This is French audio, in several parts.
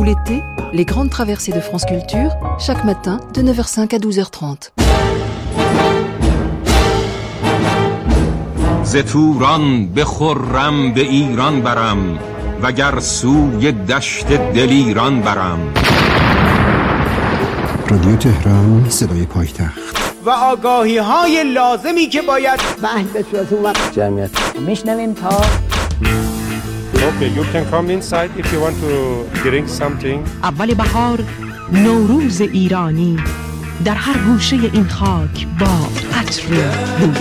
Tout l'été, les grandes traversées de France Culture, chaque matin de 9h05 à 12h30. ز توران به خرم به ایران برم وگر سوی دشت دلیران برم رادیو تهران صدای پایتخت و آگاهی های لازمی که باید بحث به صورت اون وقت جمعیت میشنویم تا Okay, you can come inside if you want to drink something. اول بهار نوروز ایرانی در هر گوشه این خاک با عطر خود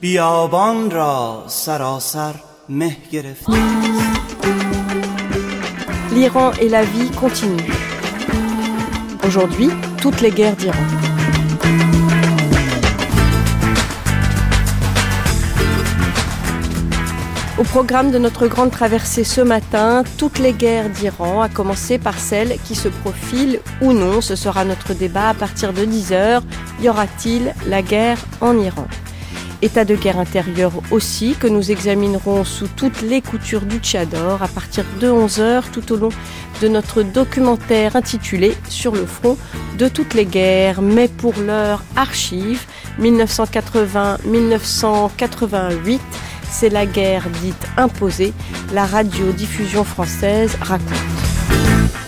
بیابان را سراسر مه گرفت L'Iran et la vie continuent. Aujourd'hui, toutes les guerres d'Iran. Au programme de notre grande traversée ce matin, toutes les guerres d'Iran, à commencer par celle qui se profile ou non. Ce sera notre débat à partir de 10h. Y aura-t-il la guerre en Iran? État de guerre intérieure aussi, que nous examinerons sous toutes les coutures du Tchador à partir de 11h tout au long de notre documentaire intitulé Sur le front de toutes les guerres, mais pour l'heure archive 1980-1988. C'est la guerre dite imposée, la radiodiffusion française raconte.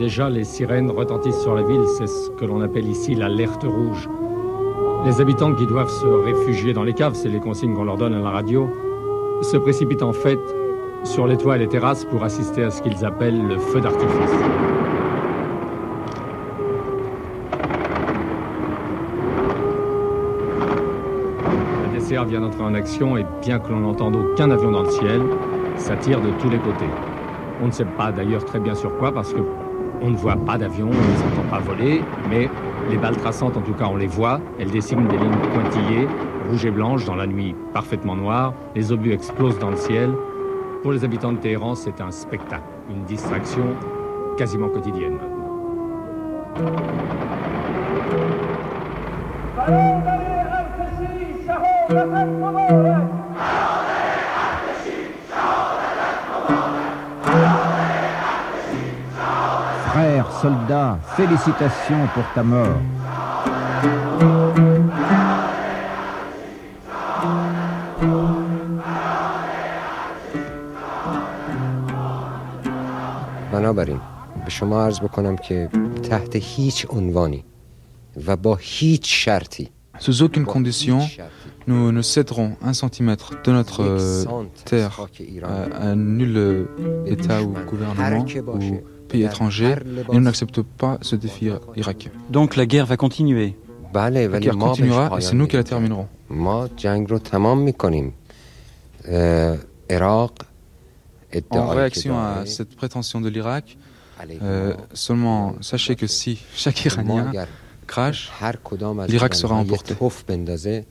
Déjà, les sirènes retentissent sur la ville. C'est ce que l'on appelle ici l'alerte rouge. Les habitants qui doivent se réfugier dans les caves, c'est les consignes qu'on leur donne à la radio, se précipitent en fait sur les toits et les terrasses pour assister à ce qu'ils appellent le feu d'artifice. La DCA vient d'entrer en action et bien que l'on n'entende aucun avion dans le ciel, ça tire de tous les côtés. On ne sait pas d'ailleurs très bien sur quoi parce que on ne voit pas d'avion, on ne les entend pas voler, mais les balles traçantes en tout cas on les voit, elles dessinent des lignes pointillées, rouges et blanches dans la nuit parfaitement noire, les obus explosent dans le ciel. Pour les habitants de Téhéran, c'est un spectacle, une distraction quasiment quotidienne maintenant. Frères, soldats, félicitations pour ta mort. بنابراین به شما عرض بکنم که تحت هیچ عنوانی و با هیچ شرطی Sous aucune condition, nous ne céderons un centimètre de notre euh, terre à, à nul euh, État ou gouvernement ou pays étranger et nous n'acceptons pas ce défi irakien. Donc la guerre va continuer. بله La ولی guerre ما بهش continuera et c'est nous qui la پایان terminerons. نمیدیم. ما جنگ رو تمام میکنیم اه، عراق En ادعایی که réaction à داره cette prétention de l'Irak, euh, seulement sachez que si chaque ما Iranien اگر crache, هر کدام از l'Irak sera ایرانی‌ها یه emporté. توف بندازه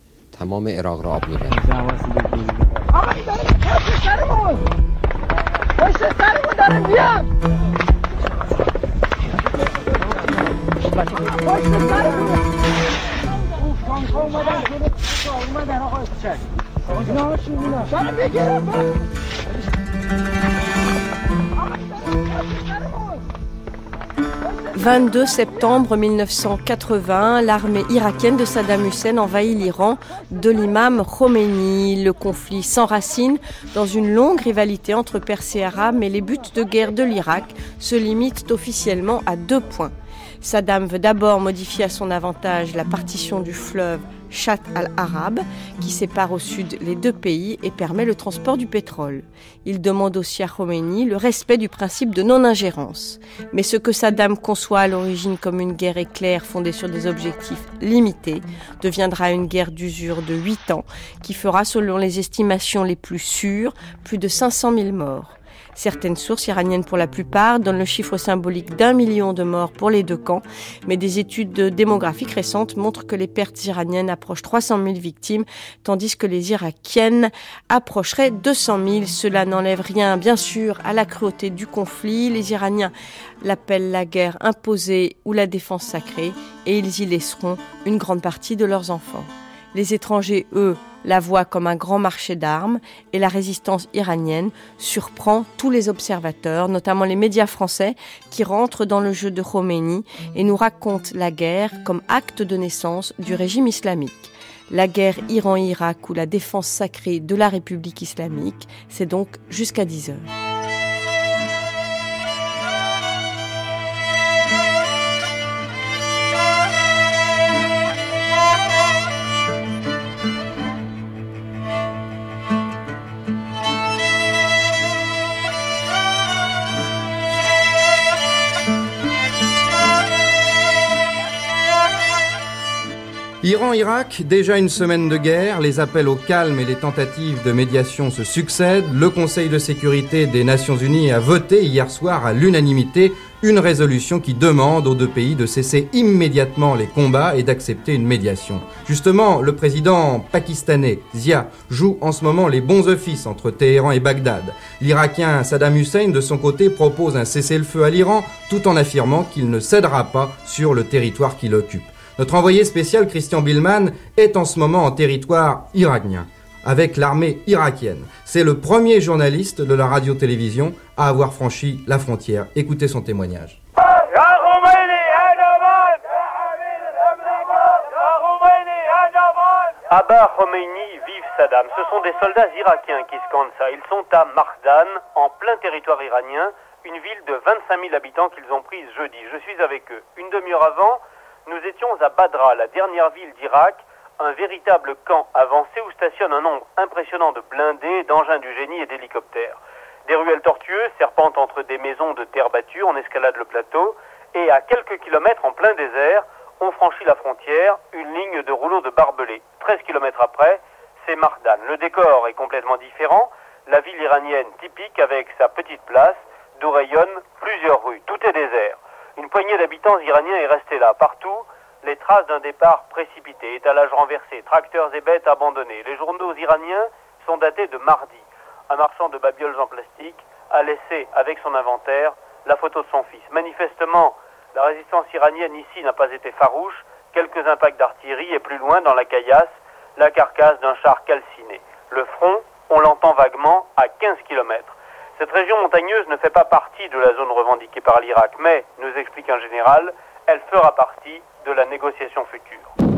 22 septembre 1980, l'armée irakienne de Saddam Hussein envahit l'Iran de l'imam Khomeini. Le conflit s'enracine dans une longue rivalité entre Perses et Arabes, mais les buts de guerre de l'Irak se limitent officiellement à deux points. Saddam veut d'abord modifier à son avantage la partition du fleuve Chat al-Arab, qui sépare au sud les deux pays et permet le transport du pétrole. Il demande aussi à Khomeini le respect du principe de non-ingérence. Mais ce que Saddam conçoit à l'origine comme une guerre éclair fondée sur des objectifs limités deviendra une guerre d'usure de 8 ans qui fera, selon les estimations les plus sûres, plus de 500 000 morts. Certaines sources iraniennes, pour la plupart, donnent le chiffre symbolique d'un million de morts pour les deux camps, mais des études démographiques récentes montrent que les pertes iraniennes approchent 300 000 victimes, tandis que les irakiennes approcheraient 200 000. Cela n'enlève rien, bien sûr, à la cruauté du conflit. Les Iraniens l'appellent la guerre imposée ou la défense sacrée, et ils y laisseront une grande partie de leurs enfants. Les étrangers, eux, la voient comme un grand marché d'armes et la résistance iranienne surprend tous les observateurs, notamment les médias français qui rentrent dans le jeu de Khomeini et nous racontent la guerre comme acte de naissance du régime islamique. La guerre Iran-Irak ou la défense sacrée de la République islamique, c'est donc jusqu'à 10 heures. Iran-Irak, déjà une semaine de guerre, les appels au calme et les tentatives de médiation se succèdent. Le Conseil de sécurité des Nations Unies a voté hier soir à l'unanimité une résolution qui demande aux deux pays de cesser immédiatement les combats et d'accepter une médiation. Justement, le président pakistanais Zia joue en ce moment les bons offices entre Téhéran et Bagdad. L'Irakien Saddam Hussein, de son côté, propose un cessez-le-feu à l'Iran tout en affirmant qu'il ne cédera pas sur le territoire qu'il occupe. Notre envoyé spécial Christian Billman est en ce moment en territoire irakien avec l'armée irakienne. C'est le premier journaliste de la radio-télévision à avoir franchi la frontière. Écoutez son témoignage. Abba Khomeini, vive Saddam. Ce sont des soldats irakiens qui scandent ça. Ils sont à Mardan, en plein territoire iranien, une ville de 25 000 habitants qu'ils ont prise jeudi. Je suis avec eux. Une demi-heure avant, nous étions à Badra, la dernière ville d'Irak, un véritable camp avancé où stationne un nombre impressionnant de blindés, d'engins du génie et d'hélicoptères. Des ruelles tortueuses serpentent entre des maisons de terre battue, on escalade le plateau, et à quelques kilomètres en plein désert, on franchit la frontière, une ligne de rouleaux de barbelés. 13 kilomètres après, c'est Mardan. Le décor est complètement différent, la ville iranienne typique avec sa petite place, d'où rayonnent plusieurs rues. Tout est désert. Une poignée d'habitants iraniens est restée là. Partout, les traces d'un départ précipité, étalage renversé, tracteurs et bêtes abandonnés. Les journaux iraniens sont datés de mardi. Un marchand de babioles en plastique a laissé, avec son inventaire, la photo de son fils. Manifestement, la résistance iranienne ici n'a pas été farouche. Quelques impacts d'artillerie et plus loin, dans la caillasse, la carcasse d'un char calciné. Le front, on l'entend vaguement à 15 kilomètres. Cette région montagneuse ne fait pas partie de la zone revendiquée par l'Irak, mais, nous explique un général, elle fera partie de la négociation future.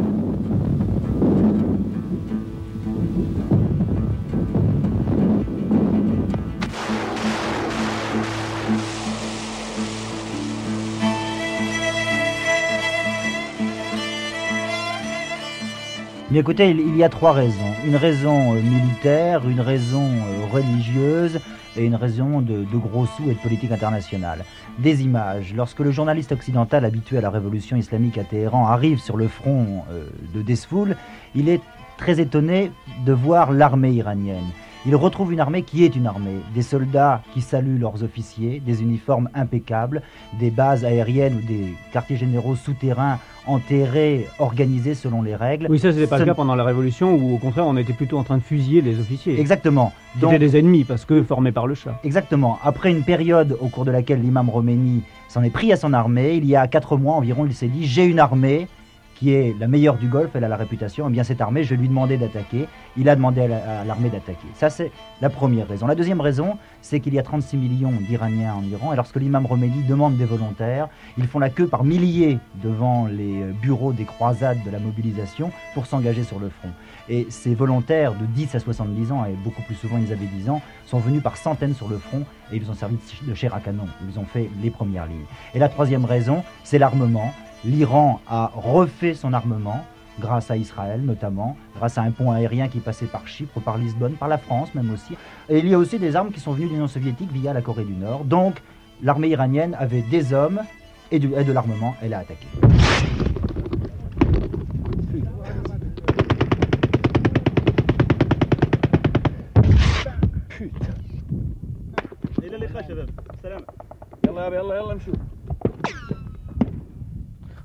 Mais écoutez, il y a trois raisons. Une raison euh, militaire, une raison euh, religieuse et une raison de, gros sous et de politique internationale. Des images. Lorsque le journaliste occidental habitué à la révolution islamique à Téhéran arrive sur le front euh, de Desfoul, il est très étonné de voir l'armée iranienne. Il retrouve une armée qui est une armée, des soldats qui saluent leurs officiers, des uniformes impeccables, des bases aériennes ou des quartiers généraux souterrains enterrés, organisés selon les règles. Oui, ça c'était pas le cas pendant la Révolution où au contraire on était plutôt en train de fusiller les officiers. Exactement. Qui des ennemis parce que formés par le chat. Exactement. Après une période au cours de laquelle l'imam Roméni s'en est pris à son armée, il y a quatre mois environ, il s'est dit j'ai une armée, qui est la meilleure du Golfe, elle a la réputation, et eh bien cette armée, je lui demandais d'attaquer, il a demandé à l'armée d'attaquer. Ça, c'est la première raison. La deuxième raison, c'est qu'il y a 36 millions d'Iraniens en Iran, et lorsque l'imam Romédi demande des volontaires, ils font la queue par milliers devant les bureaux des croisades de la mobilisation pour s'engager sur le front. Et ces volontaires de 10 à 70 ans, et beaucoup plus souvent ils avaient 10 ans, sont venus par centaines sur le front et ils ont servi de chair à canon. Ils ont fait les premières lignes. Et la troisième raison, c'est l'armement l'Iran a refait son armement grâce à Israël notamment, grâce à un pont aérien qui passait par Chypre, par Lisbonne, par la France même aussi. Et il y a aussi des armes qui sont venues de l'Union soviétique via la Corée du Nord. Donc l'armée iranienne avait des hommes et, de l'armement, elle a attaqué.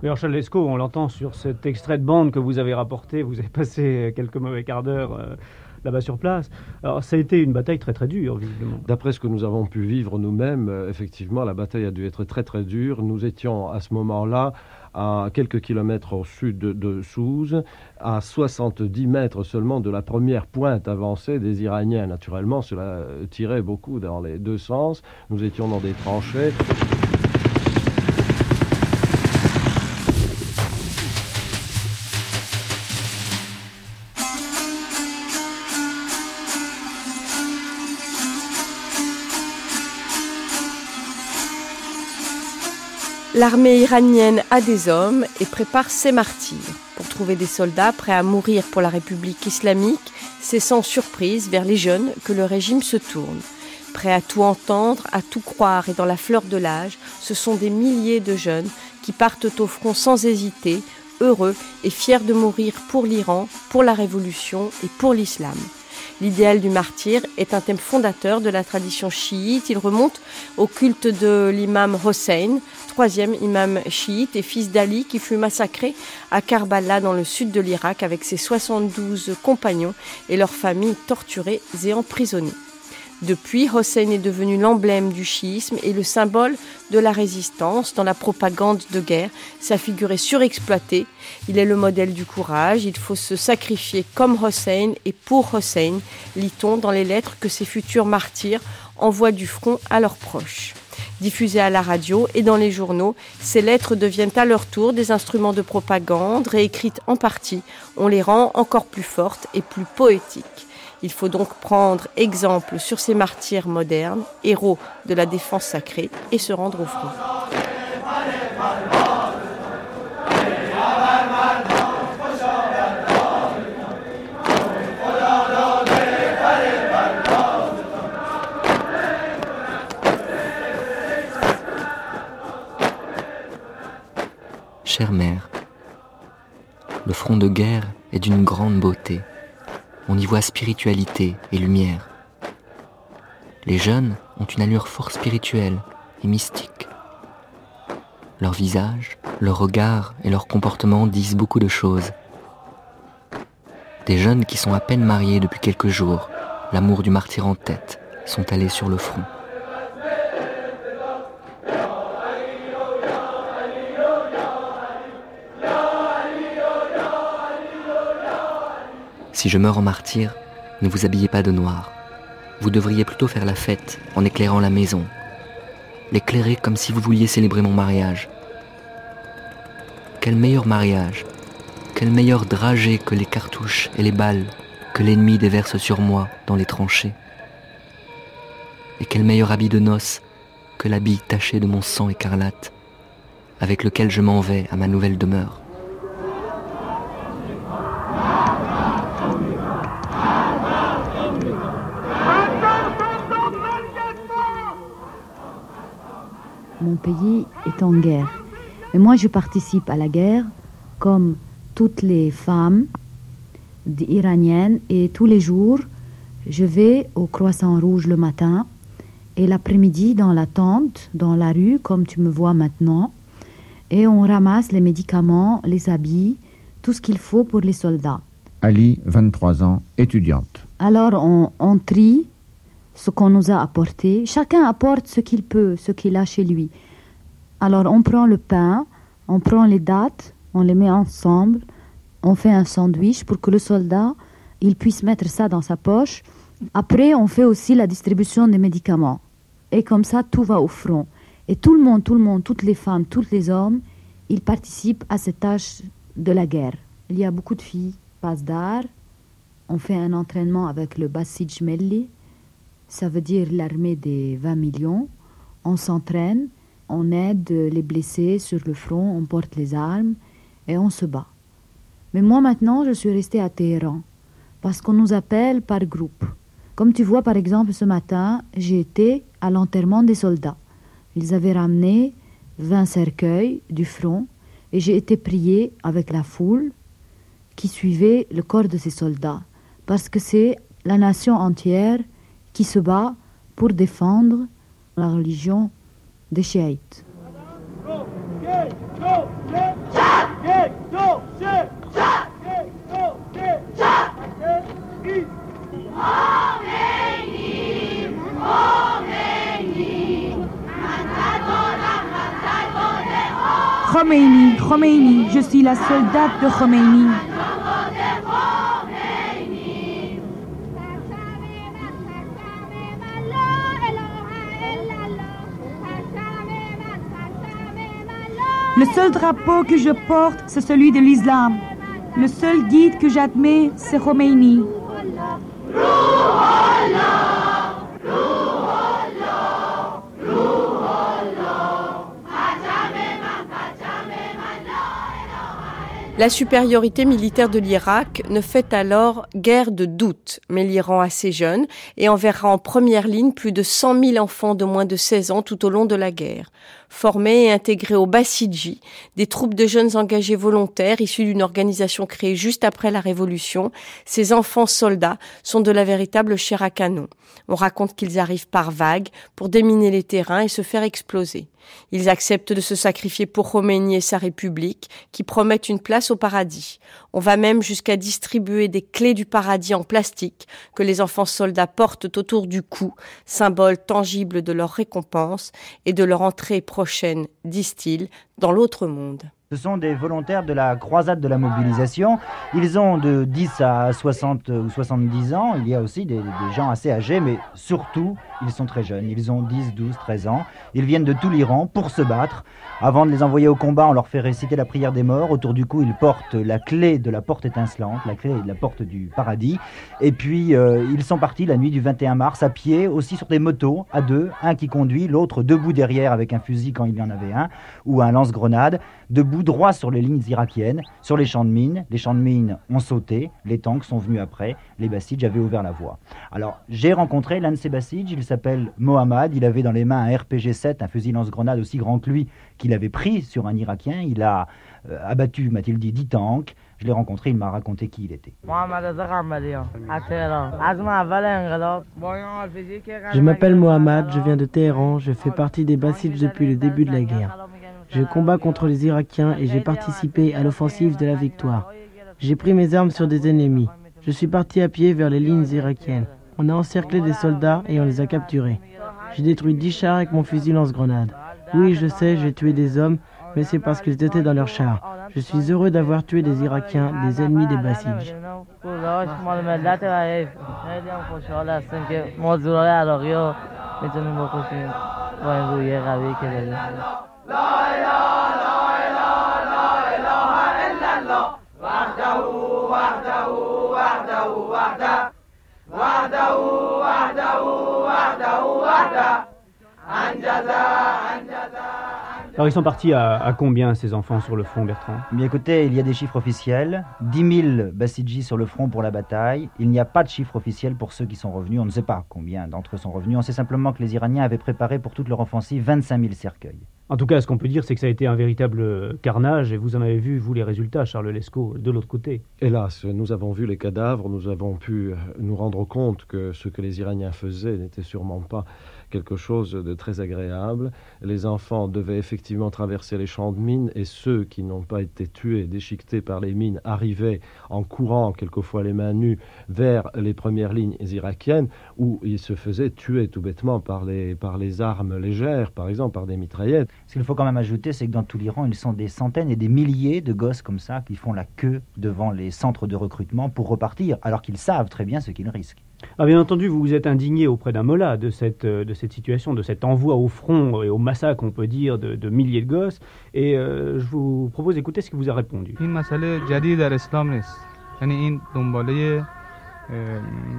Mais Charles on l'entend sur cet extrait de bande que vous avez rapporté. Vous avez passé quelques mauvais quarts d'heure euh, là-bas sur place. Alors, ça a été une bataille très très dure, visiblement. D'après ce que nous avons pu vivre nous-mêmes, euh, effectivement, la bataille a dû être très très dure. Nous étions à ce moment-là à quelques kilomètres au sud de, de Sousse, à 70 mètres seulement de la première pointe avancée des Iraniens. Naturellement, cela tirait beaucoup dans les deux sens. Nous étions dans des tranchées. L'armée iranienne a des hommes et prépare ses martyrs. Pour trouver des soldats prêts à mourir pour la République islamique, c'est sans surprise vers les jeunes que le régime se tourne. Prêts à tout entendre, à tout croire et dans la fleur de l'âge, ce sont des milliers de jeunes qui partent au front sans hésiter, heureux et fiers de mourir pour l'Iran, pour la Révolution et pour l'islam. L'idéal du martyr est un thème fondateur de la tradition chiite. Il remonte au culte de l'imam Hossein, troisième imam chiite et fils d'Ali qui fut massacré à Karbala dans le sud de l'Irak avec ses 72 compagnons et leurs familles torturées et emprisonnées. Depuis, Hossein est devenu l'emblème du chiisme et le symbole de la résistance dans la propagande de guerre. Sa figure est surexploitée. Il est le modèle du courage. Il faut se sacrifier comme Hossein et pour Hossein, lit-on dans les lettres que ses futurs martyrs envoient du front à leurs proches. Diffusées à la radio et dans les journaux, ces lettres deviennent à leur tour des instruments de propagande, réécrites en partie. On les rend encore plus fortes et plus poétiques. Il faut donc prendre exemple sur ces martyrs modernes, héros de la défense sacrée, et se rendre au front. Chère mère, le front de guerre est d'une grande beauté on y voit spiritualité et lumière. Les jeunes ont une allure fort spirituelle et mystique. Leur visage, leur regard et leur comportement disent beaucoup de choses. Des jeunes qui sont à peine mariés depuis quelques jours, l'amour du martyr en tête, sont allés sur le front. Si je meurs en martyr, ne vous habillez pas de noir. Vous devriez plutôt faire la fête en éclairant la maison. L'éclairer comme si vous vouliez célébrer mon mariage. Quel meilleur mariage, quel meilleur dragé que les cartouches et les balles que l'ennemi déverse sur moi dans les tranchées. Et quel meilleur habit de noces que l'habit taché de mon sang écarlate, avec lequel je m'en vais à ma nouvelle demeure. Mon pays est en guerre. Mais moi, je participe à la guerre comme toutes les femmes iraniennes et tous les jours, je vais au Croissant Rouge le matin et l'après-midi dans la tente, dans la rue, comme tu me vois maintenant, et on ramasse les médicaments, les habits, tout ce qu'il faut pour les soldats. Ali, 23 ans, étudiante. Alors on, on trie ce qu'on nous a apporté. Chacun apporte ce qu'il peut, ce qu'il a chez lui. Alors on prend le pain, on prend les dates, on les met ensemble, on fait un sandwich pour que le soldat il puisse mettre ça dans sa poche. Après, on fait aussi la distribution des médicaments. Et comme ça, tout va au front. Et tout le monde, tout le monde, toutes les femmes, tous les hommes, ils participent à cette tâche de la guerre. Il y a beaucoup de filles, passe d'art. On fait un entraînement avec le Basij Melli, ça veut dire l'armée des 20 millions. On s'entraîne, on aide les blessés sur le front, on porte les armes et on se bat. Mais moi maintenant, je suis restée à Téhéran parce qu'on nous appelle par groupe. Comme tu vois par exemple ce matin, j'ai été à l'enterrement des soldats. Ils avaient ramené 20 cercueils du front et j'ai été priée avec la foule qui suivait le corps de ces soldats parce que c'est la nation entière qui se bat pour défendre la religion des chiites. Khomeini, Khomeini, je suis la soldate de Khomeini. Le seul drapeau que je porte, c'est celui de l'islam. Le seul guide que j'admets, c'est Khomeini. La supériorité militaire de l'Irak ne fait alors guère de doute, mais l'Iran assez jeune et enverra en première ligne plus de 100 000 enfants de moins de 16 ans tout au long de la guerre. Formés et intégrés au Basiji, des troupes de jeunes engagés volontaires issus d'une organisation créée juste après la Révolution, ces enfants soldats sont de la véritable chair à canon. On raconte qu'ils arrivent par vagues pour déminer les terrains et se faire exploser. Ils acceptent de se sacrifier pour Khomeini et sa République, qui promettent une place au paradis. On va même jusqu'à distribuer des clés du paradis en plastique que les enfants soldats portent autour du cou, symbole tangible de leur récompense et de leur entrée prochaine, disent-ils, dans l'autre monde. Ce sont des volontaires de la croisade de la mobilisation. Ils ont de 10 à 60 ou 70 ans. Il y a aussi des, gens assez âgés, mais surtout, ils sont très jeunes. Ils ont 10, 12, 13 ans. Ils viennent de tout l'Iran pour se battre. Avant de les envoyer au combat, on leur fait réciter la prière des morts. Autour du cou, ils portent la clé de la porte étincelante, la clé de la porte du paradis. Et puis, euh, ils sont partis la nuit du 21 mars à pied, aussi sur des motos, à deux. Un qui conduit, l'autre debout derrière avec un fusil quand il y en avait un, ou un lance-grenade, debout droit sur les lignes irakiennes, sur les champs de mines. Les champs de mines ont sauté, les tanks sont venus après, les Bassidj avaient ouvert la voie. Alors, j'ai rencontré l'un de ces Bassidj, il s'appelle Mohammad, il avait dans les mains un RPG-7, un fusil lance-grenade aussi grand que lui, qu'il avait pris sur un Irakien. Il a euh, abattu, m'a-t-il dit, 10 tanks. Je l'ai rencontré, il m'a raconté qui il était. Je m'appelle Mohammad, je viens de Téhéran, je fais partie des Bassidj depuis le début de la guerre. Je combats contre les Irakiens et j'ai participé à l'offensive de la victoire. J'ai pris mes armes sur des ennemis. Je suis parti à pied vers les lignes irakiennes. On a encerclé des soldats et on les a capturés. J'ai détruit 10 chars avec mon fusil lance-grenade. Oui, je sais, j'ai tué des hommes, mais c'est parce qu'ils étaient dans leurs chars. Je suis heureux d'avoir tué des Irakiens, des ennemis des Alors ils sont partis à, combien ces enfants sur le front, Bertrand? Bien écoutez, il y a des chiffres officiels. 10 000 Bassidji sur le front pour la bataille. Il n'y a pas de chiffre officiel pour ceux qui sont revenus. On ne sait pas combien d'entre eux sont revenus. On sait simplement que les Iraniens avaient préparé pour toute leur offensive 25 000 cercueils. En tout cas, ce qu'on peut dire, c'est que ça a été un véritable carnage, et vous en avez vu, vous, les résultats, Charles Lescaut, de l'autre côté. Hélas, nous avons vu les cadavres, nous avons pu nous rendre compte que ce que les Iraniens faisaient n'était sûrement pas quelque chose de très agréable. Les enfants devaient effectivement traverser les champs de mines, et ceux qui n'ont pas été tués, déchiquetés par les mines, arrivaient en courant, quelquefois les mains nues, vers les premières lignes irakiennes, où ils se faisaient tuer tout bêtement par les, armes légères, par exemple par des mitraillettes. Ce qu'il faut quand même ajouter, c'est que dans tout l'Iran, ils sont des centaines et des milliers de gosses comme ça qui font la queue devant les centres de recrutement pour repartir, alors qu'ils savent très bien ce qu'ils risquent. Ah, bien entendu, vous vous êtes indigné auprès d'un mollah de cette, de cette situation, de cet envoi au front et au massacre, on peut dire, de, de milliers de gosses. Et euh, je vous propose d'écouter ce qu'il vous a répondu.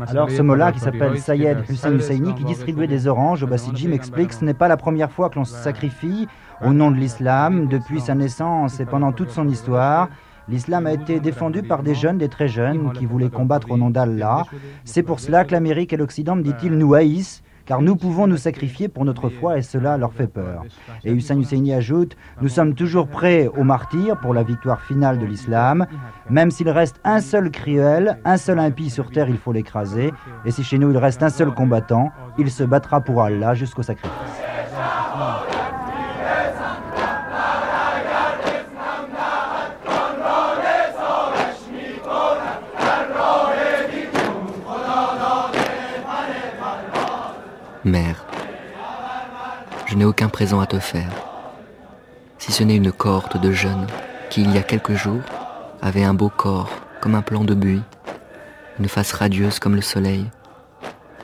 Alors ce mollah qui s'appelle Sayed Hussein Husseini, qui distribuait des oranges au Bassidji, m'explique ce n'est pas la première fois que l'on se sacrifie au nom de l'islam depuis sa naissance et pendant toute son histoire. L'islam a été défendu par des jeunes, des très jeunes, qui voulaient combattre au nom d'Allah. C'est pour cela que l'Amérique et l'Occident, dit-il, nous haïssent, car nous pouvons nous sacrifier pour notre foi et cela leur fait peur. Et Hussein Husseini ajoute, nous sommes toujours prêts au martyr pour la victoire finale de l'islam. Même s'il reste un seul cruel, un seul impie sur terre, il faut l'écraser. Et si chez nous il reste un seul combattant, il se battra pour Allah jusqu'au sacrifice. Mère, je n'ai aucun présent à te faire, si ce n'est une cohorte de jeunes qui, il y a quelques jours, avaient un beau corps comme un plan de buis, une face radieuse comme le soleil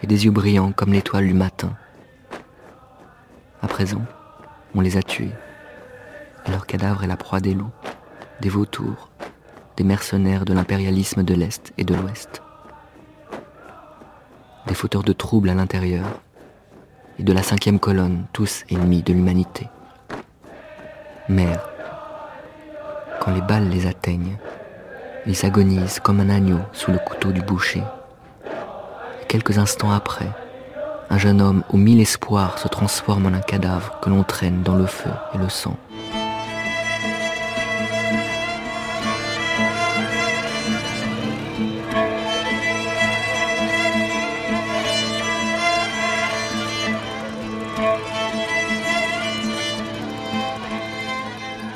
et des yeux brillants comme l'étoile du matin. À présent, on les a tués, et leur cadavre est la proie des loups, des vautours, des mercenaires de l'impérialisme de l'Est et de l'Ouest. Des fauteurs de troubles à l'intérieur, de la cinquième colonne, tous ennemis de l'humanité. Mère, quand les balles les atteignent, ils s'agonisent comme un agneau sous le couteau du boucher. Quelques instants après, un jeune homme aux mille espoirs se transforme en un cadavre que l'on traîne dans le feu et le sang.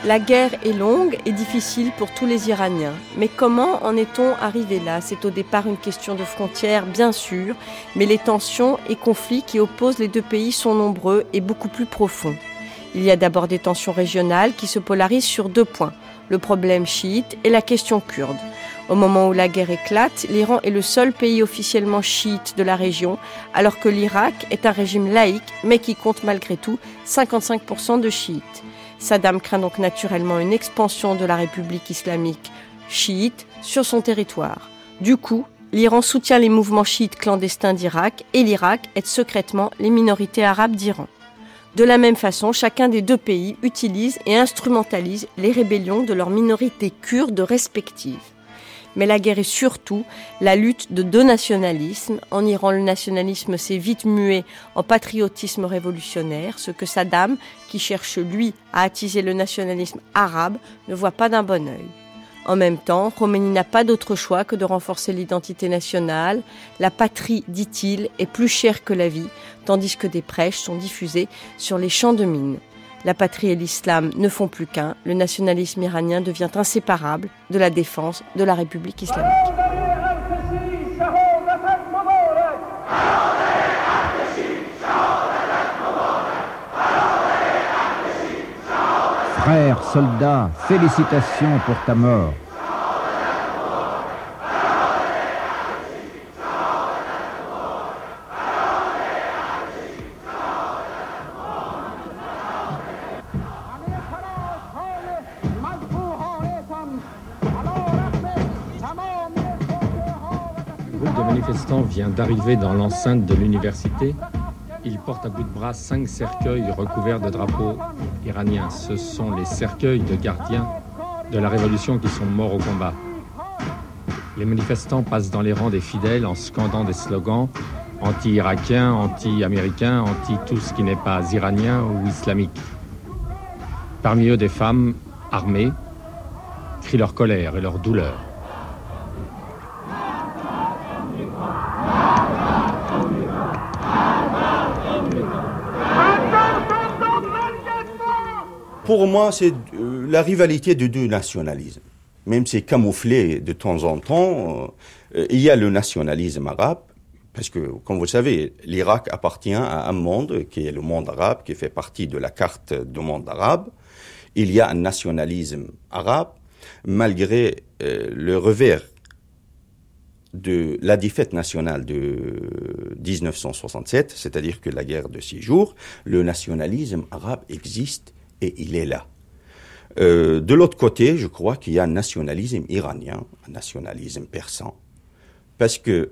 La guerre est longue et difficile pour tous les Iraniens. Mais comment en est-on arrivé là? C'est au départ une question de frontières, bien sûr, mais les tensions et conflits qui opposent les deux pays sont nombreux et beaucoup plus profonds. Il y a d'abord des tensions régionales qui se polarisent sur deux points, le problème chiite et la question kurde. Au moment où la guerre éclate, l'Iran est le seul pays officiellement chiite de la région, alors que l'Irak est un régime laïque, mais qui compte malgré tout 55% de chiites. Saddam craint donc naturellement une expansion de la République islamique chiite sur son territoire. Du coup, l'Iran soutient les mouvements chiites clandestins d'Irak et l'Irak aide secrètement les minorités arabes d'Iran. De la même façon, chacun des deux pays utilise et instrumentalise les rébellions de leurs minorités kurdes respectives mais la guerre est surtout la lutte de deux nationalismes. En Iran, le nationalisme s'est vite mué en patriotisme révolutionnaire, ce que Saddam, qui cherche lui à attiser le nationalisme arabe, ne voit pas d'un bon œil. En même temps, Khomeini n'a pas d'autre choix que de renforcer l'identité nationale. La patrie, dit-il, est plus chère que la vie, tandis que des prêches sont diffusés sur les champs de mines. La patrie et l'islam ne font plus qu'un. Le nationalisme iranien devient inséparable de la défense de la République islamique. Frères, soldats, félicitations pour ta mort. vient d'arriver dans l'enceinte de l'université. Il porte à bout de bras cinq cercueils recouverts de drapeaux iraniens. Ce sont les cercueils de gardiens de la révolution qui sont morts au combat. Les manifestants passent dans les rangs des fidèles en scandant des slogans anti-irakiens, anti-américains, anti tout ce qui n'est pas iranien ou islamique. Parmi eux, des femmes armées crient leur colère et leur douleur. Pour moi, c'est euh, la rivalité de deux nationalismes. Même si camouflé de temps en temps, euh, il y a le nationalisme arabe, parce que, comme vous le savez, l'Irak appartient à un monde qui est le monde arabe, qui fait partie de la carte du monde arabe. Il y a un nationalisme arabe, malgré euh, le revers de la défaite nationale de 1967, c'est-à-dire que la guerre de six jours, le nationalisme arabe existe et il est là. Euh, de l'autre côté, je crois qu'il y a un nationalisme iranien, un nationalisme persan, parce que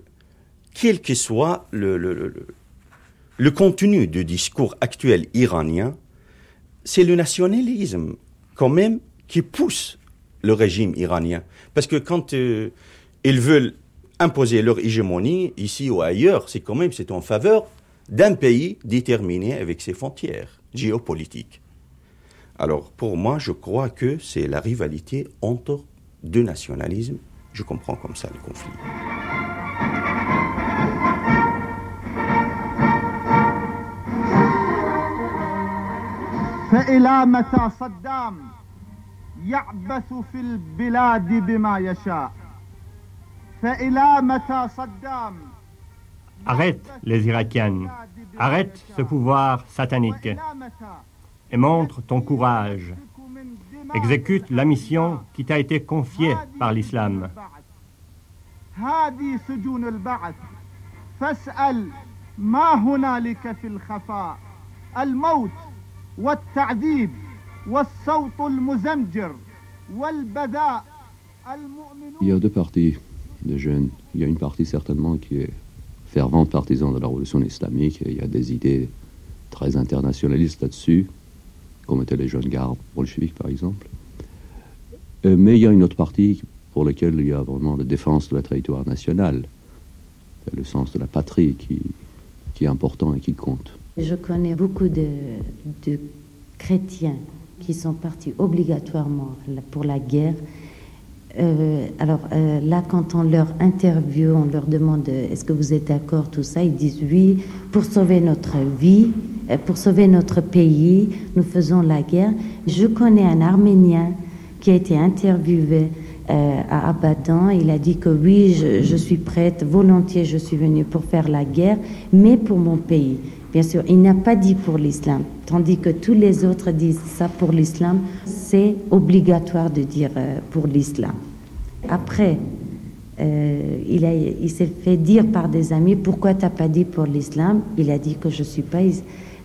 quel que soit le, le, contenu du discours actuel iranien, c'est le nationalisme quand même qui pousse le régime iranien. Parce que quand euh, ils veulent imposer leur hégémonie, ici ou ailleurs, c'est quand même c'est en faveur d'un pays déterminé avec ses frontières géopolitiques. Alors pour moi, je crois que c'est la rivalité entre deux nationalismes. Je comprends comme ça le conflit. فإلى متى صدام يعبث في البلاد بما يشاء فإلى متى صدام Arrête les Irakiennes, arrête ce pouvoir satanique et montre ton courage. Exécute la mission qui t'a été confiée par l'islam. Il y a deux parties de jeunes. Il y a une partie certainement qui est fervente partisan de la révolution islamique. Il y a des idées très internationalistes là-dessus comme étaient les jeunes gardes bolcheviques par exemple. Euh, mais il y a une autre partie pour laquelle il y a vraiment la défense de la territoire national, le sens de la patrie qui, est important et qui compte. Je connais beaucoup de, chrétiens qui sont partis obligatoirement pour la guerre. Euh, alors euh, là, quand on leur interviewe, on leur demande est-ce que vous êtes d'accord, tout ça, ils disent oui, pour sauver notre vie, pour sauver notre pays, nous faisons la guerre. Je connais un Arménien qui a été interviewé à Abadan. Il a dit que oui, je, suis prête, volontiers, je suis venue pour faire la guerre, mais pour mon pays. Bien sûr, il n'a pas dit pour l'islam, tandis que tous les autres disent ça pour l'islam. C'est obligatoire de dire euh, pour l'islam. Après, euh, il, il s'est fait dire par des amis pourquoi tu n'as pas dit pour l'islam? Il a dit que je suis pas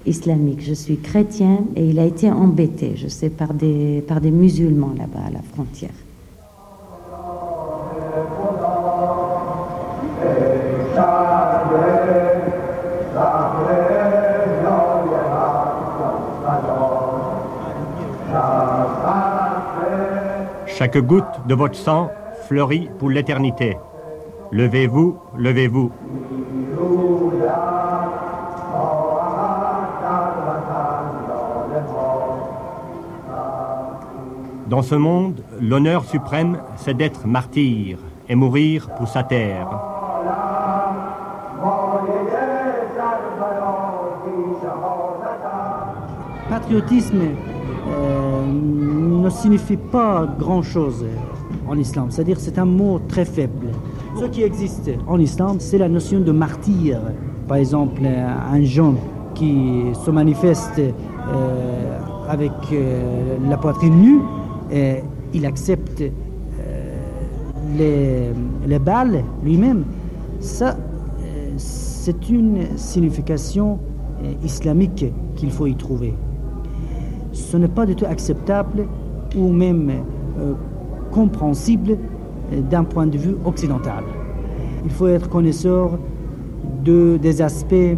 islamique, je suis chrétien et il a été embêté, je sais, par des, par des musulmans là-bas à la frontière. Chaque goutte de votre sang fleurit pour l'éternité. Levez-vous, levez-vous. Dans ce monde, l'honneur suprême, c'est d'être martyr et mourir pour sa terre. Patriotisme euh, ne signifie pas grand-chose en islam. C'est-à-dire c'est un mot très faible. Ce qui existe en islam, c'est la notion de martyr. Par exemple, un jeune qui se manifeste euh, avec euh, la poitrine nue, il accepte les, les, balles lui-même. Ça, c'est une signification islamique qu'il faut y trouver ce n'est pas du tout acceptable ou même euh, compréhensible euh, d'un point de vue occidental. Il faut être connaisseur de, des aspects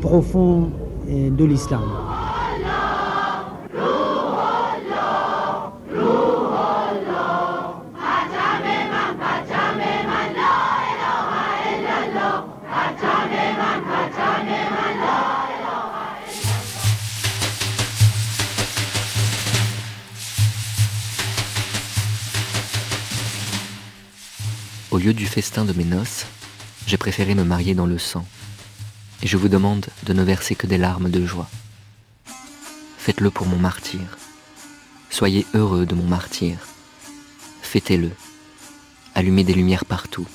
profonds euh, de l'islam. Lieu du festin de mes noces, j'ai préféré me marier dans le sang. Et je vous demande de ne verser que des larmes de joie. Faites-le pour mon martyr. Soyez heureux de mon martyr. Fêtez-le. Allumez des lumières partout.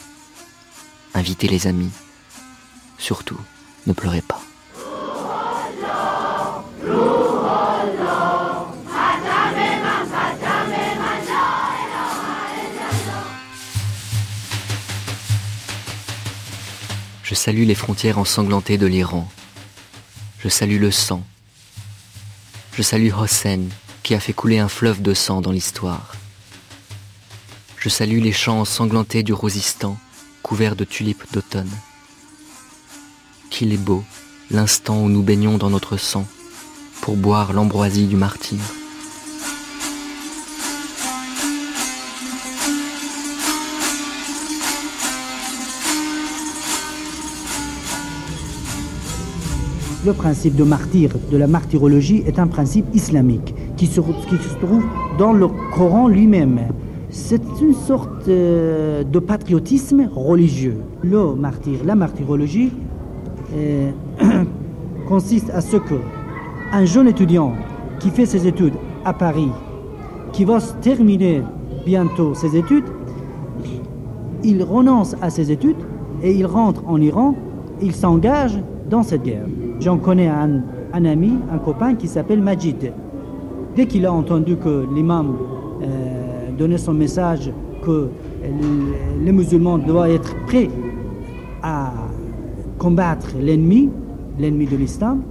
Invitez les amis. Surtout, ne pleurez pas. Salue les frontières ensanglantées de l'Iran. Je salue le sang. Je salue Hossein, qui a fait couler un fleuve de sang dans l'histoire. Je salue les champs ensanglantés du Rosistan, couverts de tulipes d'automne. Qu'il est beau, l'instant où nous baignons dans notre sang, pour boire l'ambroisie du martyr. Le principe de martyr, de la martyrologie, est un principe islamique qui se, trouve dans le Coran lui-même. C'est une sorte euh, de patriotisme religieux. Le martyr, la martyrologie, euh, consiste à ce que un jeune étudiant qui fait ses études à Paris, qui va terminer bientôt ses études, il renonce à ses études et il rentre en Iran, il s'engage dans cette guerre. J'en connais un, ami, un copain qui s'appelle Majid. Dès qu'il a entendu que l'imam euh, donnait son message que les musulmans doivent être prêts à combattre l'ennemi, l'ennemi de l'islam,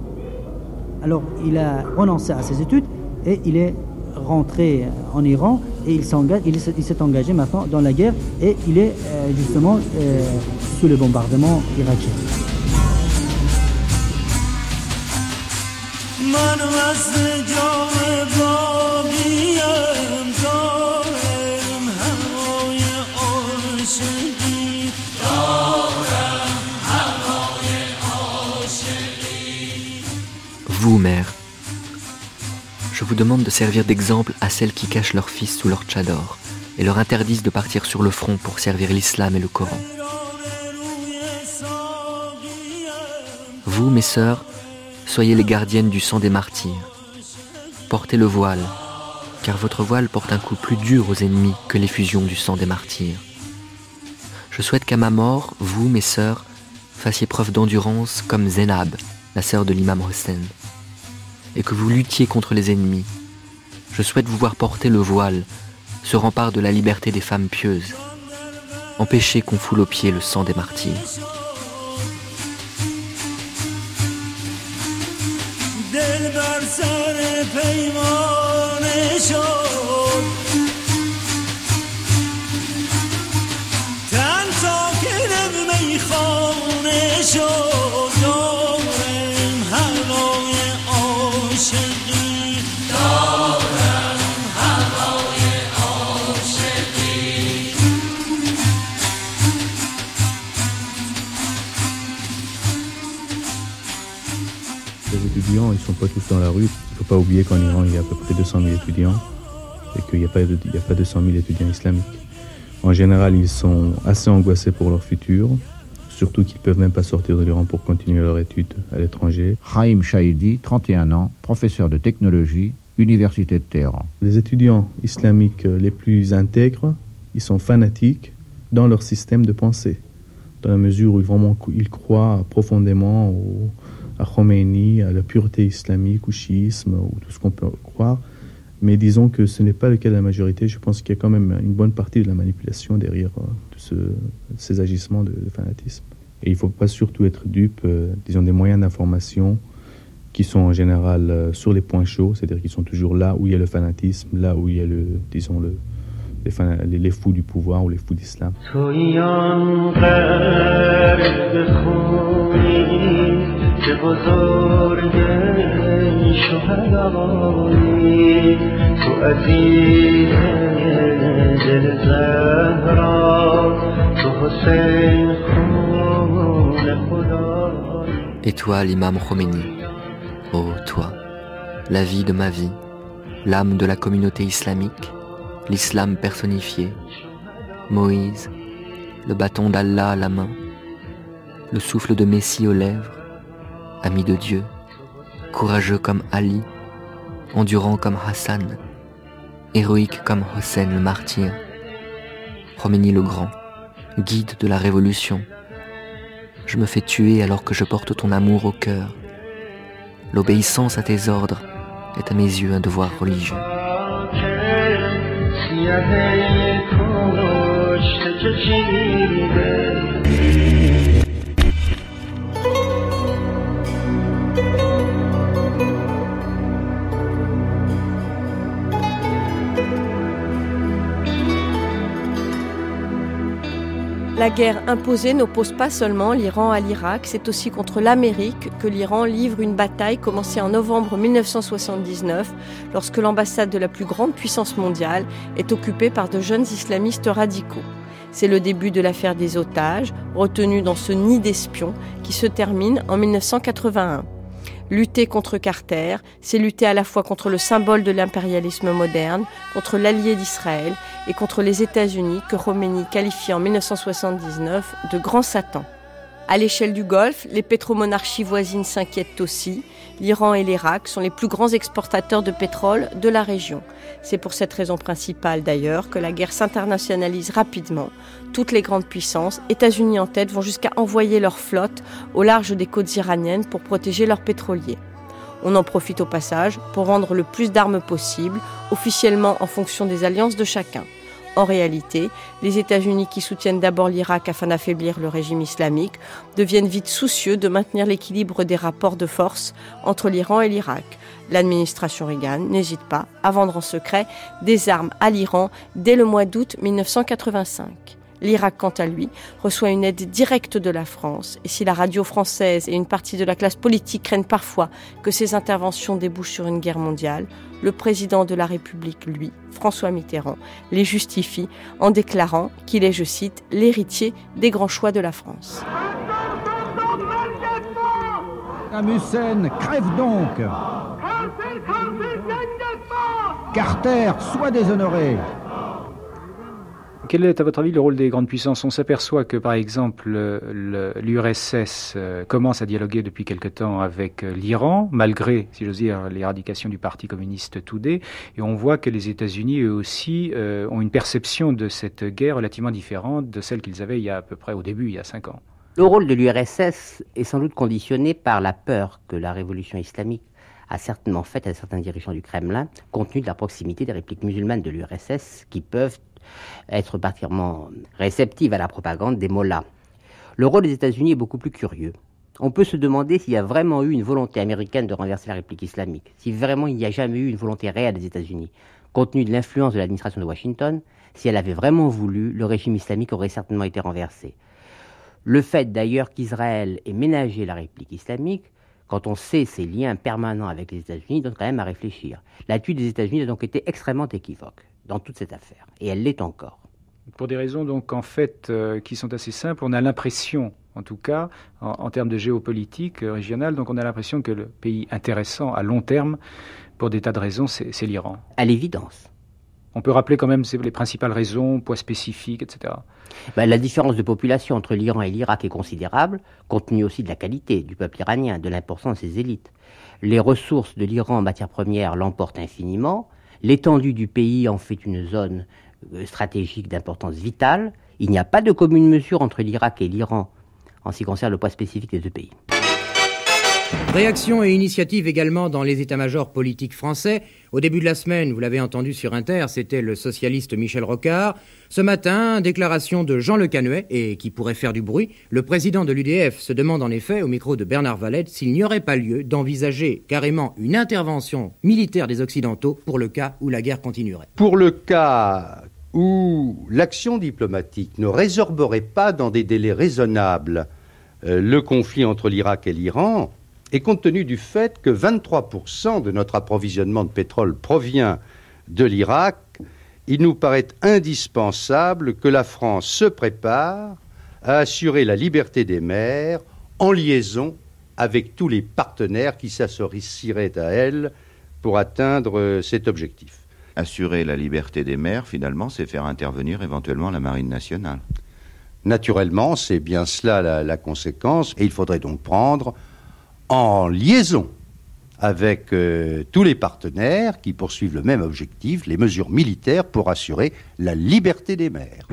alors il a renoncé à ses études et il est rentré en Iran et il s'est engagé maintenant dans la guerre et il est euh, justement euh, sous le bombardement irakien. Vous, mère, je vous demande de servir d'exemple à celles qui cachent leurs fils sous leur tchador et leur interdisent de partir sur le front pour servir l'islam et le Coran. Vous, mes sœurs, soyez les gardiennes du sang des martyrs. Portez le voile, car votre voile porte un coup plus dur aux ennemis que l'effusion du sang des martyrs. Je souhaite qu'à ma mort, vous, mes sœurs, fassiez preuve d'endurance comme Zénab, la sœur de l'imam Hossein et que vous luttiez contre les ennemis. Je souhaite vous voir porter le voile, ce rempart de la liberté des femmes pieuses. Empêchez qu'on foule aux pieds le sang des martyrs. سر پیمانه شد. تن ساکنم میخانه شد. Tous dans la rue. Il ne faut pas oublier qu'en Iran, il y a à peu près 200 000 étudiants et qu'il n'y a, pas de, a pas 200 000 étudiants islamiques. En général, ils sont assez angoissés pour leur futur, surtout qu'ils ne peuvent même pas sortir de l'Iran pour continuer leur études à l'étranger. Haïm Shahidi, 31 ans, professeur de technologie, Université de Téhéran. Les étudiants islamiques les plus intègres, ils sont fanatiques dans leur système de pensée, dans la mesure où ils, vraiment, ils croient profondément au, à Khomeini, à la pureté islamique, au chiisme, ou tout ce qu'on peut croire. Mais disons que ce n'est pas le cas de la majorité. Je pense qu'il y a quand même une bonne partie de la manipulation derrière euh, ces agissements de, fanatisme. Et il ne faut pas surtout être dupe, euh, disons, des moyens d'information qui sont en général euh, sur les points chauds, c'est-à-dire qu'ils sont toujours là où il y a le fanatisme, là où il y a le, disons, le, les, fous du pouvoir ou les fous d'islam. Et toi, l'imam Khomeini, oh toi, la vie de ma vie, l'âme de la communauté islamique, l'islam personnifié, Moïse, le bâton d'Allah à la main, le souffle de Messie aux lèvres, ami de Dieu, courageux comme Ali, endurant comme Hassan, héroïque comme Hossein le martyr, Khomeini le grand, guide de la révolution. Je me fais tuer alors que je porte ton amour au cœur. L'obéissance à tes ordres est à mes yeux un devoir religieux. یده کشت که La guerre imposée n'oppose pas seulement l'Iran à l'Irak, c'est aussi contre l'Amérique que l'Iran livre une bataille commencée en novembre 1979, lorsque l'ambassade de la plus grande puissance mondiale est occupée par de jeunes islamistes radicaux. C'est le début de l'affaire des otages, retenus dans ce nid d'espions, qui se termine en 1981. Lutter contre Carter, c'est lutter à la fois contre le symbole de l'impérialisme moderne, contre l'allié d'Israël et contre les États-Unis que Khomeini qualifie en 1979 de grand Satan. À l'échelle du Golfe, les pétromonarchies voisines s'inquiètent aussi. L'Iran et l'Irak sont les plus grands exportateurs de pétrole de la région. C'est pour cette raison principale d'ailleurs que la guerre s'internationalise rapidement. Toutes les grandes puissances, États-Unis en tête, vont jusqu'à envoyer leur flotte au large des côtes iraniennes pour protéger leurs pétroliers. On en profite au passage pour vendre le plus d'armes possible, officiellement en fonction des alliances de chacun. En réalité, les États-Unis qui soutiennent d'abord l'Irak afin d'affaiblir le régime islamique deviennent vite soucieux de maintenir l'équilibre des rapports de force entre l'Iran et l'Irak. L'administration Reagan n'hésite pas à vendre en secret des armes à l'Iran dès le mois d'août 1985. L'Irak, quant à lui, reçoit une aide directe de la France, et si la radio française et une partie de la classe politique craignent parfois que ces interventions débouchent sur une guerre mondiale, le président de la République, lui, François Mitterrand, les justifie en déclarant qu'il est, je cite, l'héritier des grands choix de la France. Hussein, crève donc. Carter, sois déshonoré quel est, à votre avis, le rôle des grandes puissances? On s'aperçoit que, par exemple, l'URSS euh, commence à dialoguer depuis quelque temps avec euh, l'Iran, malgré, si j'ose dire, l'éradication du Parti communiste Toudé, et on voit que les États-Unis, eux aussi, euh, ont une perception de cette guerre relativement différente de celle qu'ils avaient il y a à peu près au début, il y a cinq ans. Le rôle de l'URSS est sans doute conditionné par la peur que la révolution islamique a certainement faite à certains dirigeants du Kremlin, compte tenu de la proximité des répliques musulmanes de l'URSS qui peuvent être particulièrement réceptive à la propagande des mollahs. Le rôle des États-Unis est beaucoup plus curieux. On peut se demander s'il y a vraiment eu une volonté américaine de renverser la réplique islamique, si vraiment il n'y a jamais eu une volonté réelle des États-Unis. Compte tenu de l'influence de l'administration de Washington, si elle avait vraiment voulu, le régime islamique aurait certainement été renversé. Le fait d'ailleurs qu'Israël ait ménagé la réplique islamique, quand on sait ses liens permanents avec les États-Unis, donne quand même à réfléchir. L'attitude des États-Unis a donc été extrêmement équivoque dans toute cette affaire. Et elle l'est encore. Pour des raisons donc en fait euh, qui sont assez simples, on a l'impression, en tout cas, en, termes de géopolitique euh, régionale, donc on a l'impression que le pays intéressant à long terme, pour des tas de raisons, c'est l'Iran. À l'évidence. On peut rappeler quand même les principales raisons, poids spécifiques, etc. Ben, la différence de population entre l'Iran et l'Irak est considérable, compte tenu aussi de la qualité du peuple iranien, de l'importance de ses élites. Les ressources de l'Iran en matière première l'emportent infiniment. L'étendue du pays en fait une zone euh, stratégique d'importance vitale. Il n'y a pas de commune mesure entre l'Irak et l'Iran en ce qui concerne le poids spécifique des deux pays. Réaction et initiative également dans les états-majors politiques français. Au début de la semaine, vous l'avez entendu sur Inter, c'était le socialiste Michel Rocard. Ce matin, déclaration de Jean Le Canuet, et qui pourrait faire du bruit. Le président de l'UDF se demande en effet, au micro de Bernard Valette, s'il n'y aurait pas lieu d'envisager carrément une intervention militaire des Occidentaux pour le cas où la guerre continuerait. Pour le cas où l'action diplomatique ne résorberait pas dans des délais raisonnables euh, le conflit entre l'Irak et l'Iran, et compte tenu du fait que 23% de notre approvisionnement de pétrole provient de l'Irak, il nous paraît indispensable que la France se prépare à assurer la liberté des mers en liaison avec tous les partenaires qui s'associeraient à elle pour atteindre cet objectif. Assurer la liberté des mers, finalement, c'est faire intervenir éventuellement la marine nationale. Naturellement, c'est bien cela la, la conséquence, et il faudrait donc prendre en liaison avec euh, tous les partenaires qui poursuivent le même objectif, les mesures militaires pour assurer la liberté des mers.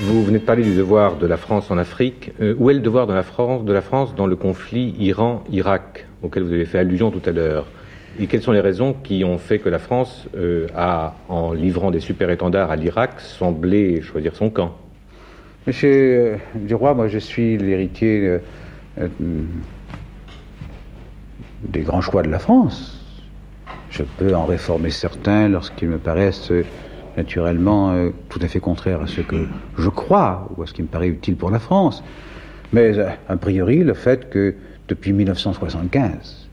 Vous venez de parler du devoir de la France en Afrique. Euh, où est le devoir de la France, de la France dans le conflit Iran-Irak, auquel vous avez fait allusion tout à l'heure? Et quelles sont les raisons qui ont fait que la France euh, a, en livrant des super-étendards à l'Irak, semblé choisir son camp? Monsieur euh, Duroy, moi je suis l'héritier euh, des grands choix de la France. Je peux en réformer certains lorsqu'ils me paraissent naturellement tout à fait contraires à ce que je crois ou à ce qui me paraît utile pour la France. Mais a priori, le fait que depuis 1975,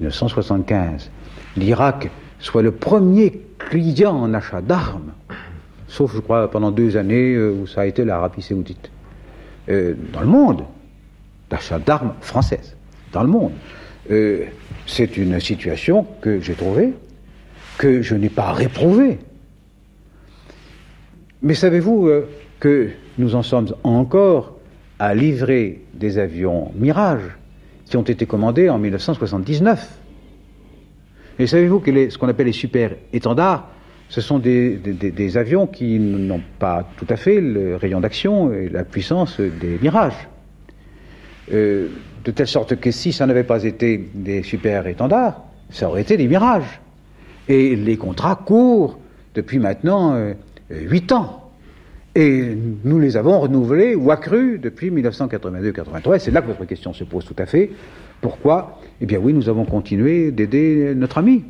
1975, l'Irak soit le premier client en achat d'armes, sauf, je crois, pendant deux années euh, où ça a été l'Arabie saoudite, euh, dans le monde, d'achat d'armes françaises. dans le monde. Euh, c'est une situation que j'ai trouvée, que je n'ai pas réprouvée. Mais savez-vous que nous en sommes encore à livrer des avions Mirage qui ont été commandés en 1979 Et savez-vous que ce qu'on appelle les super étendards, ce sont des, avions qui n'ont pas tout à fait le rayon d'action et la puissance des Mirages. Euh, de telle sorte que si ça n'avait pas été des super étendards, ça aurait été des Mirages. Et les contrats courent depuis maintenant euh, huit ans. Et nous les avons renouvelés ou accrus depuis 1982-83. C'est là que votre question se pose tout à fait. Pourquoi? Eh bien oui, nous avons continué d'aider notre ami.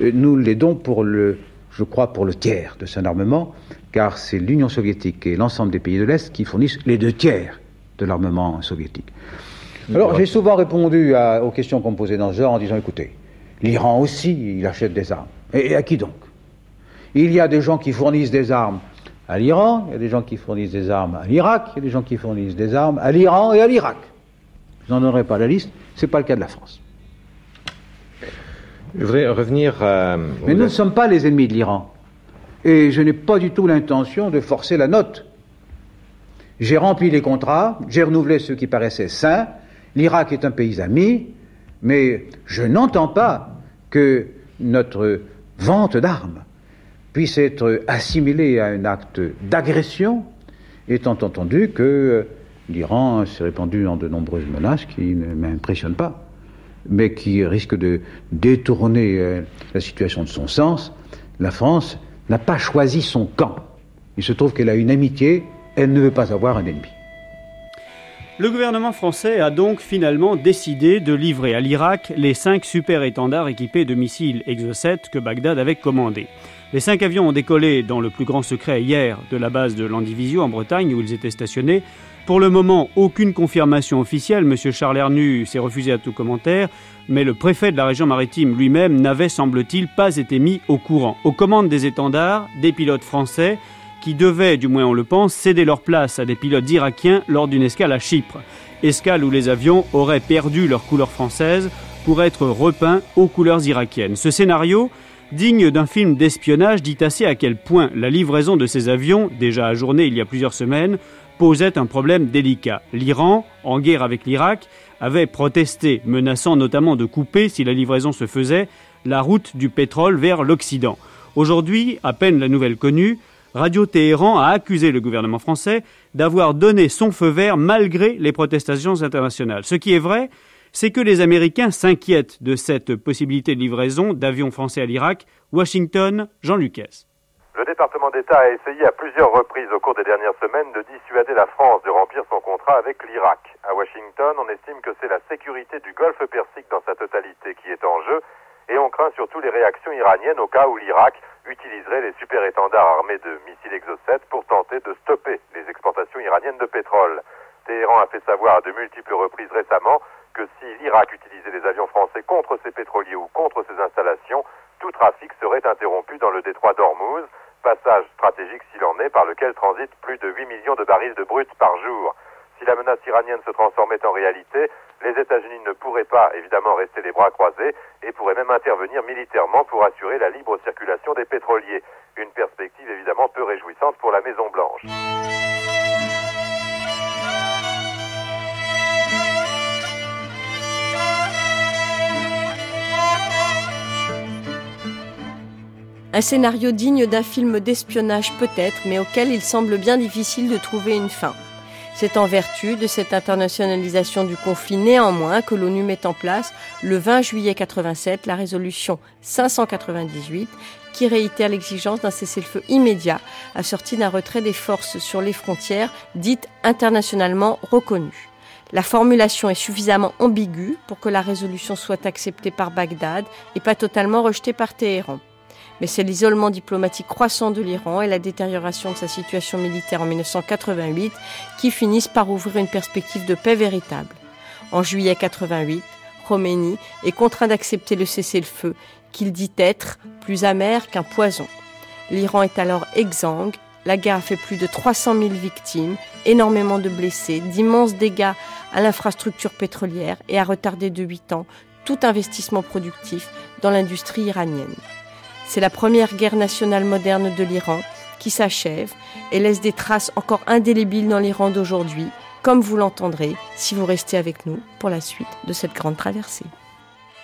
Euh, nous l'aidons pour le, je crois, pour le tiers de son armement, car c'est l'Union soviétique et l'ensemble des pays de l'Est qui fournissent les deux tiers de l'armement soviétique. Alors j'ai souvent répondu aux questions qu'on me posait dans ce genre en disant, écoutez, l'Iran aussi, il achète des armes. et à qui donc? Il y a des gens qui fournissent des armes à l'Iran, il y a des gens qui fournissent des armes à l'Irak, il y a des gens qui fournissent des armes à l'Iran et à l'Irak. Je n'en donnerai pas la liste, ce n'est pas le cas de la France. Je voudrais revenir à... Mais nous ne sommes pas les ennemis de l'Iran. Et je n'ai pas du tout l'intention de forcer la note. J'ai rempli les contrats, j'ai renouvelé ceux qui paraissaient sains. L'Irak est un pays ami, mais je n'entends pas que notre vente d'armes puisse être assimilé à un acte d'agression, étant entendu que euh, l'Iran s'est répandu dans de nombreuses menaces qui ne m'impressionnent pas, mais qui risquent de détourner euh, la situation de son sens. La France n'a pas choisi son camp. Il se trouve qu'elle a une amitié, elle ne veut pas avoir un ennemi. Le gouvernement français a donc finalement décidé de livrer à l'Irak les cinq super-étendards équipés de missiles Exocet que Bagdad avait commandés. Les cinq avions ont décollé dans le plus grand secret hier de la base de Landivisio en Bretagne où ils étaient stationnés. Pour le moment, aucune confirmation officielle. M. Charles Hernu s'est refusé à tout commentaire, mais le préfet de la région maritime lui-même n'avait, semble-t-il, pas été mis au courant. Aux commandes des étendards, des pilotes français qui devaient, du moins on le pense, céder leur place à des pilotes irakiens lors d'une escale à Chypre. Escale où les avions auraient perdu leur couleur française pour être repeints aux couleurs irakiennes. Ce scénario digne d'un film d'espionnage, dit assez à quel point la livraison de ces avions, déjà ajournée il y a plusieurs semaines, posait un problème délicat. L'Iran, en guerre avec l'Irak, avait protesté, menaçant notamment de couper, si la livraison se faisait, la route du pétrole vers l'Occident. Aujourd'hui, à peine la nouvelle connue, Radio Téhéran a accusé le gouvernement français d'avoir donné son feu vert malgré les protestations internationales. Ce qui est vrai, c'est que les Américains s'inquiètent de cette possibilité de livraison d'avions français à l'Irak. Washington, Jean Lucas. Le département d'État a essayé à plusieurs reprises au cours des dernières semaines de dissuader la France de remplir son contrat avec l'Irak. À Washington, on estime que c'est la sécurité du golfe Persique dans sa totalité qui est en jeu et on craint surtout les réactions iraniennes au cas où l'Irak utiliserait les super-étendards armés de missiles Exocet pour tenter de stopper les exportations iraniennes de pétrole. Téhéran a fait savoir à de multiples reprises récemment que si l'Irak utilisait des avions français contre ses pétroliers ou contre ses installations, tout trafic serait interrompu dans le détroit d'Ormuz, passage stratégique s'il en est, par lequel transitent plus de 8 millions de barils de brut par jour. Si la menace iranienne se transformait en réalité, les États-Unis ne pourraient pas évidemment rester les bras croisés et pourraient même intervenir militairement pour assurer la libre circulation des pétroliers. Une perspective évidemment peu réjouissante pour la Maison Un scénario digne d'un film d'espionnage peut-être, mais auquel il semble bien difficile de trouver une fin. C'est en vertu de cette internationalisation du conflit néanmoins que l'ONU met en place le 20 juillet 87 la résolution 598 qui réitère l'exigence d'un cessez-le-feu immédiat assorti d'un retrait des forces sur les frontières dites internationalement reconnues. La formulation est suffisamment ambiguë pour que la résolution soit acceptée par Bagdad et pas totalement rejetée par Téhéran mais c'est l'isolement diplomatique croissant de l'Iran et la détérioration de sa situation militaire en 1988 qui finissent par ouvrir une perspective de paix véritable. En juillet 88, Khomeini est contraint d'accepter le cessez-le-feu qu'il dit être plus amer qu'un poison. L'Iran est alors exsangue, La guerre a fait plus de 300 000 victimes, énormément de blessés, d'immenses dégâts à l'infrastructure pétrolière et a retardé de 8 ans tout investissement productif dans l'industrie iranienne. C'est la première guerre nationale moderne de l'Iran qui s'achève et laisse des traces encore indélébiles dans l'Iran d'aujourd'hui, comme vous l'entendrez si vous restez avec nous pour la suite de cette grande traversée.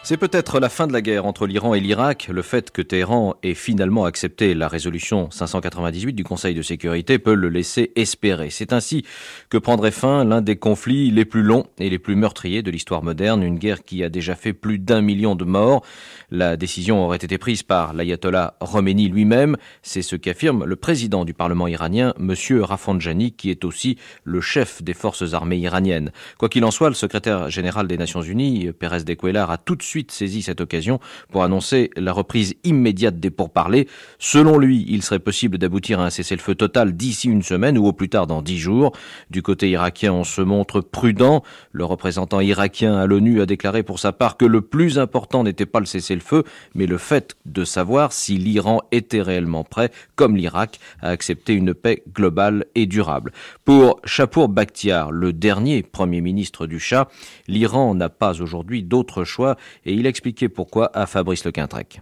C'est peut-être la fin de la guerre entre l'Iran et l'Irak. Le fait que Téhéran ait finalement accepté la résolution 598 du Conseil de sécurité peut le laisser espérer. C'est ainsi que prendrait fin l'un des conflits les plus longs et les plus meurtriers de l'histoire moderne, une guerre qui a déjà fait plus d'un million de morts. La décision aurait été prise par l'ayatollah Khomeini lui-même. C'est ce qu'affirme le président du Parlement iranien, M. Rafsanjani, qui est aussi le chef des forces armées iraniennes. Quoi qu'il en soit, le secrétaire général des Nations Unies, Pérez de a tout de suite saisi cette occasion pour annoncer la reprise immédiate des pourparlers. Selon lui, il serait possible d'aboutir à un cessez-le-feu total d'ici une semaine ou au plus tard dans dix jours. Du côté irakien, on se montre prudent. Le représentant irakien à l'ONU a déclaré pour sa part que le plus important n'était pas le cessez-le-feu, mais le fait de savoir si l'Iran était réellement prêt, comme l'Irak, à accepter une paix globale et durable. Pour Chapour Bakhtiar, le dernier premier ministre du Shah, l'Iran n'a pas aujourd'hui d'autre choix et il expliquait pourquoi à Fabrice Lequintrec.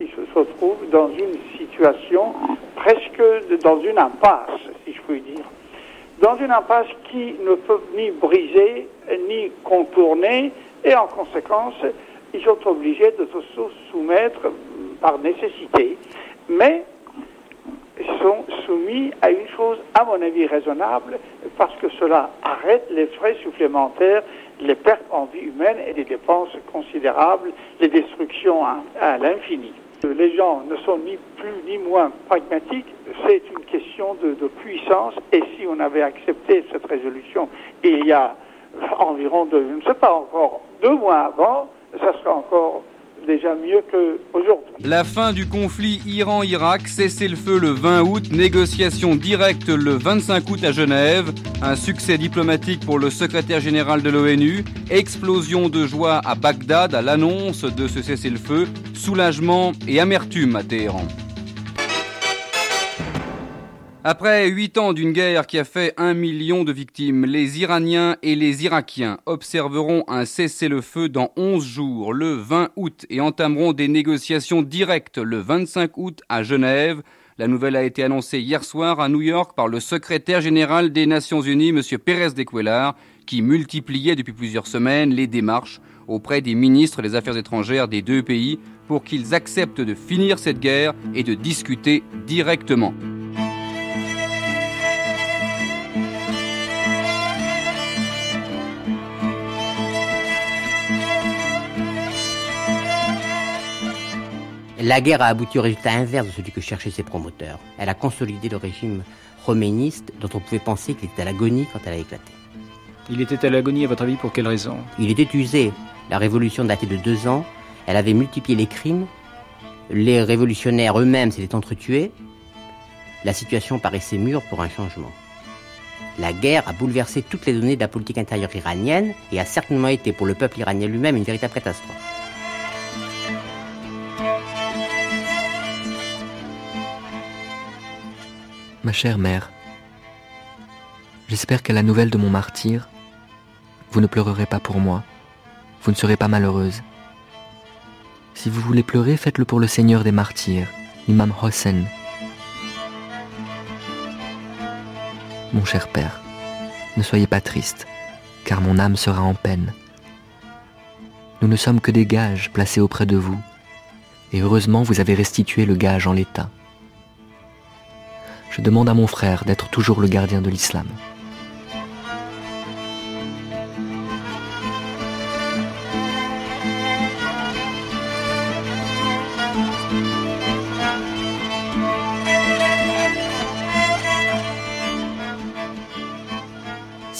Il se retrouve dans une situation presque dans une impasse, si je puis dire. Dans une impasse qui ne peut ni briser, ni contourner, et en conséquence, ils sont obligés de se soumettre par nécessité, mais sont soumis à une chose, à mon avis, raisonnable, parce que cela arrête les frais supplémentaires les pertes en vie humaine et des dépenses considérables, les destructions à, l'infini. Les gens ne sont ni plus ni moins pragmatiques, c'est une question de, puissance et si on avait accepté cette résolution il y a environ, deux, je ne sais pas encore, deux mois avant, ça serait encore déjà mieux qu'aujourd'hui. La fin du conflit Iran-Irak, cessez le feu le 20 août, négociation directe le 25 août à Genève, un succès diplomatique pour le secrétaire général de l'ONU, explosion de joie à Bagdad à l'annonce de ce cessez-le-feu, soulagement et amertume à Téhéran. Après huit ans d'une guerre qui a fait un million de victimes, les Iraniens et les Irakiens observeront un cessez-le-feu dans 11 jours, le 20 août, et entameront des négociations directes le 25 août à Genève. La nouvelle a été annoncée hier soir à New York par le secrétaire général des Nations Unies, M. Pérez de Cuellar, qui multipliait depuis plusieurs semaines les démarches auprès des ministres des Affaires étrangères des deux pays pour qu'ils acceptent de finir cette guerre et de discuter directement. La guerre a abouti au résultat inverse de celui que cherchaient ses promoteurs. Elle a consolidé le régime roméniste dont on pouvait penser qu'il était à l'agonie quand elle a éclaté. Il était à l'agonie, à votre avis, pour quelle raison? Il était usé. La révolution datait de deux ans. Elle avait multiplié les crimes. Les révolutionnaires eux-mêmes s'étaient entretués. La situation paraissait mûre pour un changement. La guerre a bouleversé toutes les données de la politique intérieure iranienne et a certainement été pour le peuple iranien lui-même une véritable catastrophe. Ma chère mère. J'espère qu'à la nouvelle de mon martyr, vous ne pleurerez pas pour moi, vous ne serez pas malheureuse. Si vous voulez pleurer, faites-le pour le Seigneur des martyrs, Imam Hossein. Mon cher père, ne soyez pas triste, car mon âme sera en peine. Nous ne sommes que des gages placés auprès de vous, et heureusement vous avez restitué le gage en l'état je demande à mon frère d'être toujours le gardien de l'islam.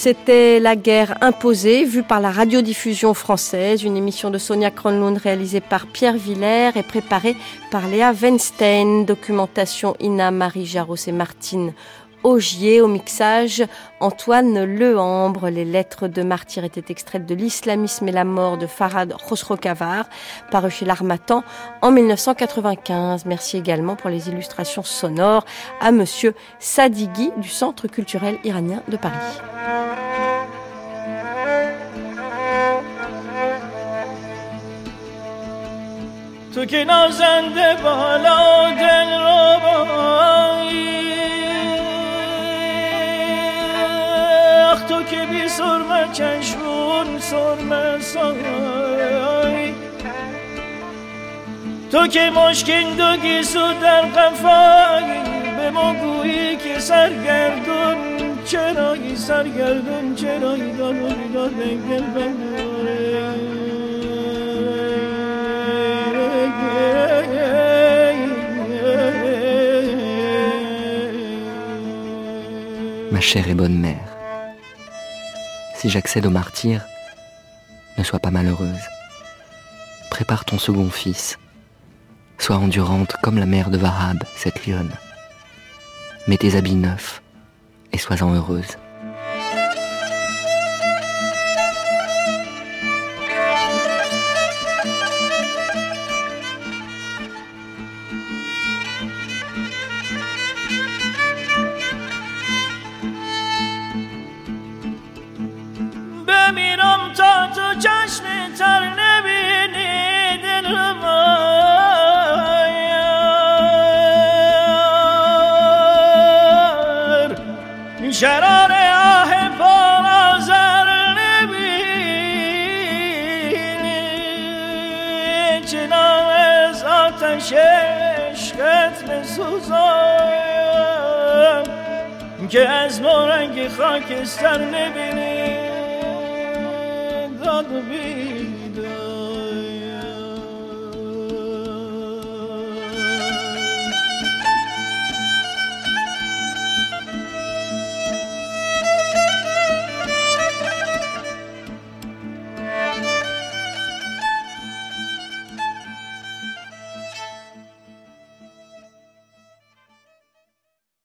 C'était La guerre imposée, vue par la radiodiffusion française, une émission de Sonia Kronlund réalisée par Pierre Villers et préparée par Léa Weinstein, documentation Ina, Marie Jarros et Martine Augier, au mixage Antoine Lehambre. Les lettres de martyr étaient extraites de L'islamisme et la mort de Farad Khosrokavar, paru chez l'Armatan en 1995. Merci également pour les illustrations sonores à monsieur Sadigui du Centre culturel iranien de Paris. تو که نازنده بالا دل اخ سرمه چشمون سرمه سای تو که مشکین دو گیسو در قفایی به ما گویی که سرگردون چرایی سرگردون چرایی دارو دار بگل بگل ma chère et bonne mère. Si j'accède au martyr, ne sois pas malheureuse. Prépare ton second fils. Sois endurante comme la mère de Varab, cette lionne. Mets tes habits neufs et sois-en heureuse.